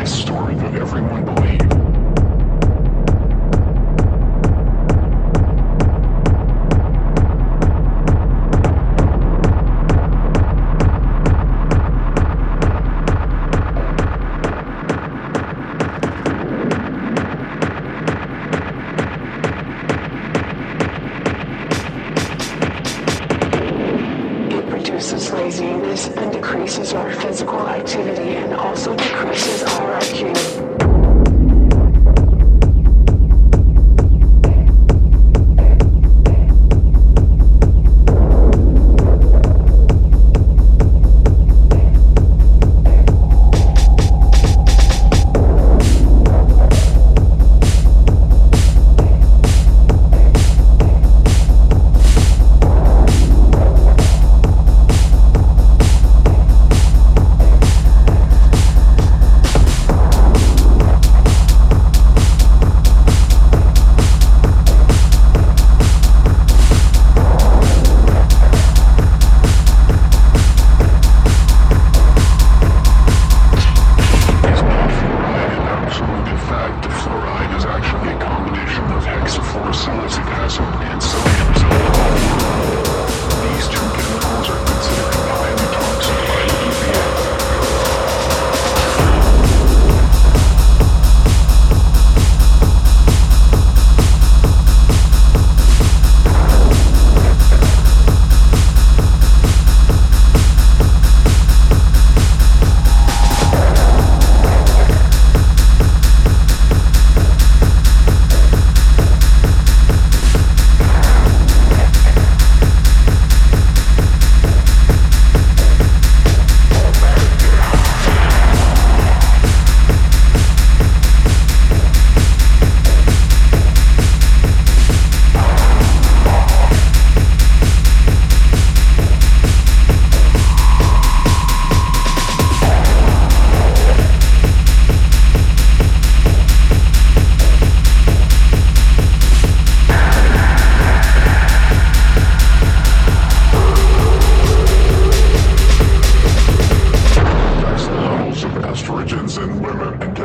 my story that everyone believed.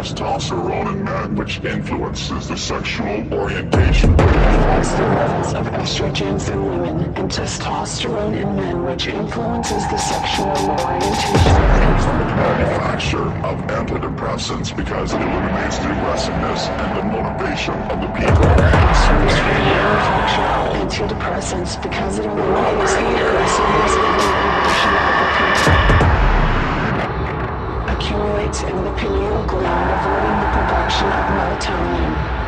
Testosterone in men, which influences the sexual orientation. Affects the levels of estrogens in women and testosterone in men, which influences the sexual orientation. Manufacture of antidepressants because it eliminates the aggressiveness and the motivation of the people. Manufacture of antidepressants because it eliminates the aggressiveness and the motivation of the people. In the pineal gland, avoiding the production of melatonin.